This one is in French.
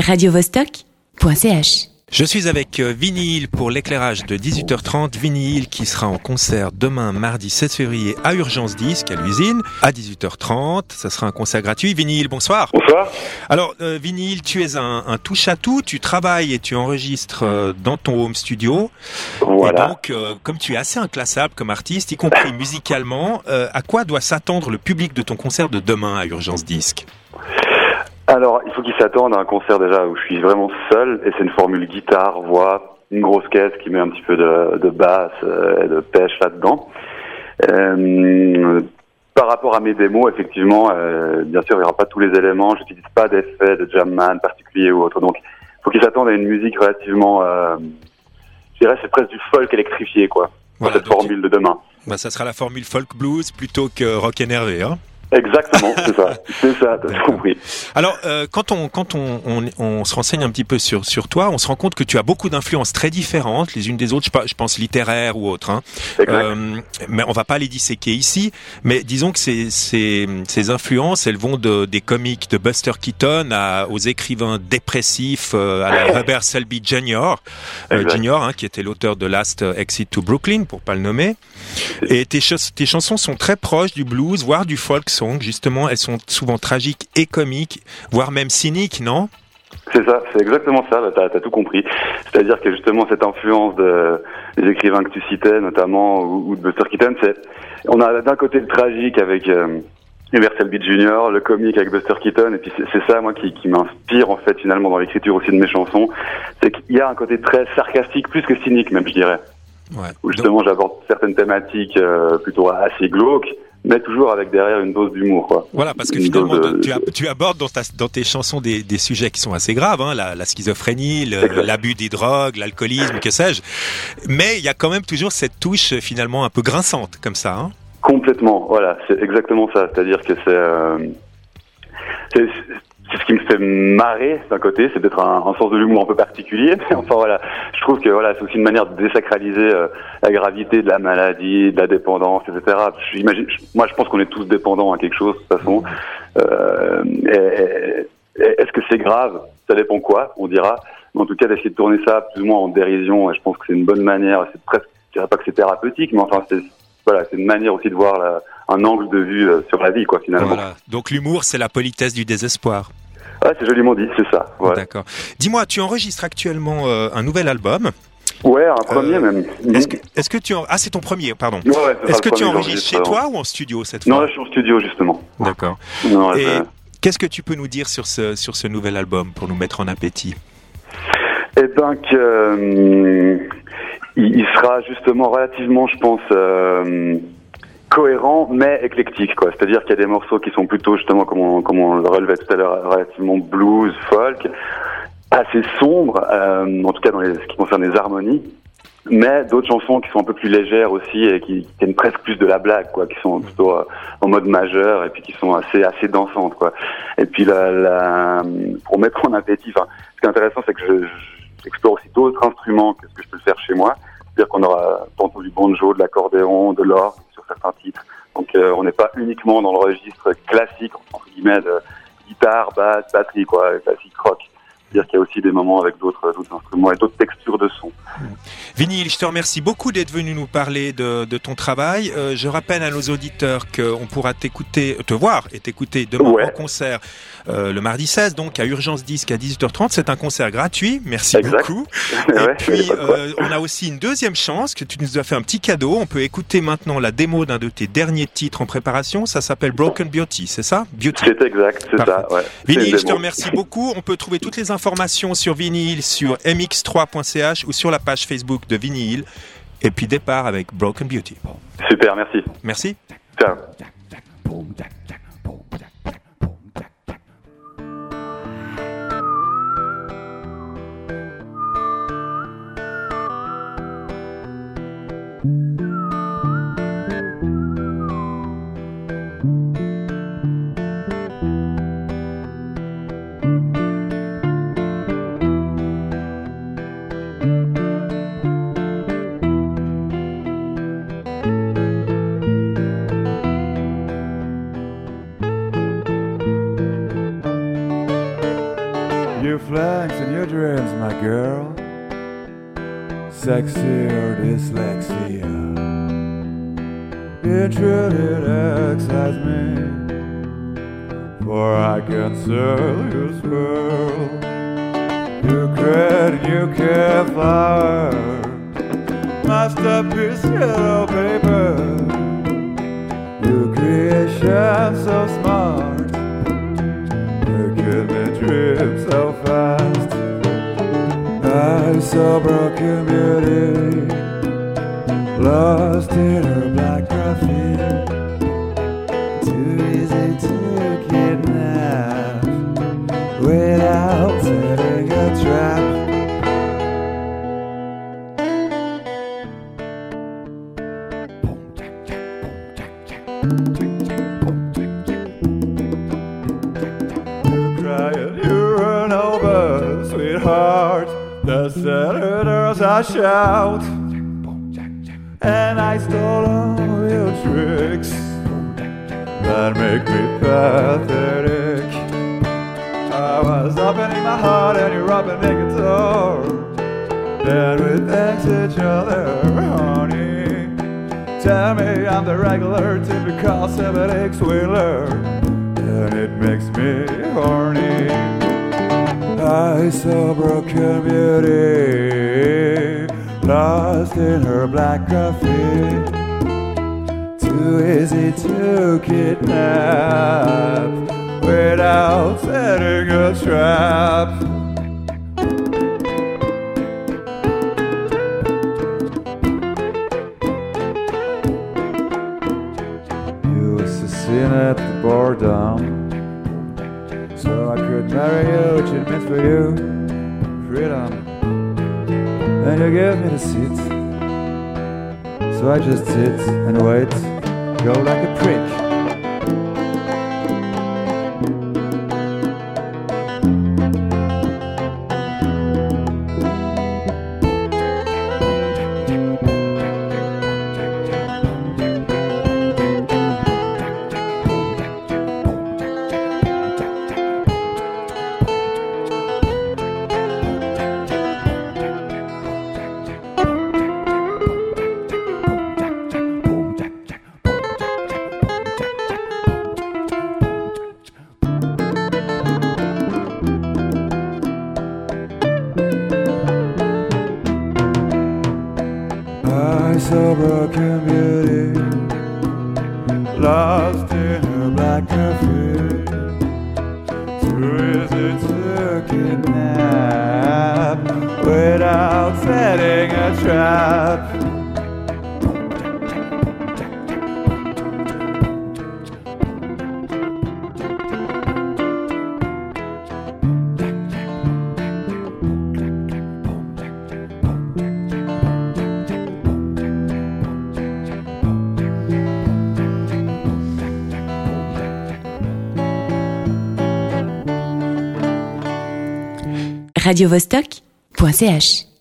radiovostok.ch. Je suis avec euh, Vinyle pour l'éclairage de 18h30. Vinyle qui sera en concert demain, mardi 16 février, à Urgence Disque, à l'usine, à 18h30. Ça sera un concert gratuit. Vinyle, bonsoir. Bonsoir. Alors, euh, Vinyle, tu es un, un touche-à-tout. Tu travailles et tu enregistres euh, dans ton home studio. Et Voilà. donc, euh, comme tu es assez inclassable comme artiste, y compris musicalement, euh, à quoi doit s'attendre le public de ton concert de demain à Urgence Disque? Alors, il faut qu'ils s'attendent à un concert déjà où je suis vraiment seul et c'est une formule guitare, voix, une grosse caisse qui met un petit peu de, de basse euh, et de pêche là-dedans. Euh, par rapport à mes démos, effectivement, euh, bien sûr, il n'y aura pas tous les éléments. J'utilise pas d'effets de jamman particulier ou autre. Donc, il faut qu'ils s'attendent à une musique relativement, euh, je dirais, c'est presque du folk électrifié, quoi. Voilà, cette formule de demain. bah, ça sera la formule folk blues plutôt que rock énervé. Hein Exactement, c'est ça. C'est ça, t'as compris. Alors, euh, quand on quand on, on, on se renseigne un petit peu sur sur toi, on se rend compte que tu as beaucoup d'influences très différentes les unes des autres. Je, pense littéraires ou autres. Hein. Euh, mais on va pas les disséquer ici. Mais disons que ces ces, ces influences, elles vont de des comiques de Buster Keaton à, aux écrivains dépressifs euh, à la Robert Selby Jr. Hein, qui était l'auteur de Last Exit to Brooklyn, pour pas le nommer. Et tes, tes chansons sont très proches du blues, voire du folk song. Justement, elles sont souvent tragiques et comiques, voire même cyniques, non? C'est ça, c'est exactement ça, t'as as tout compris. C'est-à-dire que justement cette influence de, des écrivains que tu citais, notamment, ou, ou de Buster Keaton, c'est on a d'un côté le tragique avec euh, Hubert Selby Jr., le comique avec Buster Keaton, et puis c'est- ça moi qui, qui m'inspire en fait finalement dans l'écriture aussi de mes chansons, c'est qu'il y a un côté très sarcastique, plus que cynique même je dirais, Ouais. où justement j'aborde certaines thématiques euh, plutôt assez glauques, mais toujours avec derrière une dose d'humour quoi. Voilà, parce que Une finalement, de- tu, ab- tu abordes dans, ta, dans tes chansons des, des sujets qui sont assez graves, hein, la, la schizophrénie, le- l'abus des drogues, l'alcoolisme, que sais-je. Mais il y a quand même toujours cette touche euh, finalement un peu grinçante, comme ça. Hein Complètement, voilà, c'est exactement ça. C'est-à-dire que c'est, euh, c'est, c'est ce qui me fait marrer d'un côté, c'est d'être un, un sens de l'humour un peu particulier. Mais enfin voilà, je trouve que voilà, c'est aussi une manière de désacraliser euh, la gravité de la maladie, de la dépendance, etc. Je- moi, je pense qu'on est tous dépendants à quelque chose de toute façon. Euh, est-ce que c'est grave? Ça dépend quoi, on dira. Mais en tout cas, d'essayer de tourner ça plus ou moins en dérision, je pense que c'est une bonne manière. C'est presque, je dirais pas que c'est thérapeutique, mais enfin, c'est voilà, c'est une manière aussi de voir la- un angle de vue euh, sur la vie, quoi, finalement. Voilà. Donc l'humour, c'est la politesse du désespoir. Ah, c'est joliment dit, c'est ça. Ouais, D'accord. Dis-moi, tu enregistres actuellement euh, un nouvel album. ouais un premier Euh, même. Est-ce que, tu en... ah c'est ton premier, pardon. Ouais, Est-ce que tu premier enregistres chez toi ou en studio cette Non, fois là, je suis en studio, justement. D'accord. Non, Et qu'est-ce que tu peux nous dire sur ce sur ce nouvel album pour nous mettre en appétit? Eh ben que euh, il, sera justement relativement, je pense, cohérent mais éclectique, quoi. C'est-à-dire qu'il y a des morceaux qui sont plutôt justement, comme on, comme on le relevait tout à l'heure, relativement blues, folk, assez sombres, euh, en tout cas dans les, ce qui concerne les harmonies. Mais d'autres chansons qui sont un peu plus légères aussi et qui, tiennent presque plus de la blague, quoi, qui sont plutôt euh, en mode majeur et puis qui sont assez assez dansantes, quoi. Et puis la, la pour mettre en appétit, enfin, ce qui est intéressant, c'est que je, j'explore aussi d'autres instruments que ce que je peux faire chez moi. C'est-à-dire qu'on aura tantôt du banjo, de l'accordéon, de l'orgue certains titres. Donc euh, on n'est pas uniquement dans le registre classique entre guillemets de guitare, basse, batterie, quoi, classique rock. C'est-à-dire qu'il y a aussi des moments avec d'autres instruments et d'autres textures de son. Vinyle, je te remercie beaucoup d'être venu nous parler de, de ton travail. Euh, je rappelle à nos auditeurs qu'on pourra t'écouter, te voir et t'écouter demain Ouais. en concert euh, le mardi 16, donc à Urgence Disque à 18h30. C'est un concert gratuit. Merci Exact. beaucoup. Et puis, euh, on a aussi une deuxième chance que tu nous as fait un petit cadeau. On peut écouter maintenant la démo d'un de tes derniers titres en préparation. Ça s'appelle Broken Beauty, c'est ça? Beauty. c'est exact, c'est ça. Ouais. Vinyle, je te remercie beaucoup. On peut trouver toutes les informations informations sur Vinyl sur mx3.ch ou sur la page Facebook de Vinyl. Et puis départ avec Broken Beauty. Super, merci. Merci. Ciao. Girl. Sexy or dyslexia. It truly excites me. For I can sell you world. You create you care flower. Masterpiece yellow paper. Broken beauty, lost in her black graffiti. Too easy to kidnap without setting a trap. You cry and you run over, sweetheart. The senators I shout, and I stole all your tricks that make me pathetic. I was opening my heart and you're opening a door. Then we thanks each other, honey. Tell me I'm the regular, typical seven swindler, and it makes me horny. I saw broken beauty, lost in her black graffiti. Too easy to kidnap so I could marry you, which it meant for you freedom. And you gave me the seat, so I just sit and wait, go like a prick. I saw broken beauty, lost in her black cafe. Too easy to kidnap without setting a trap. radiovostok.ch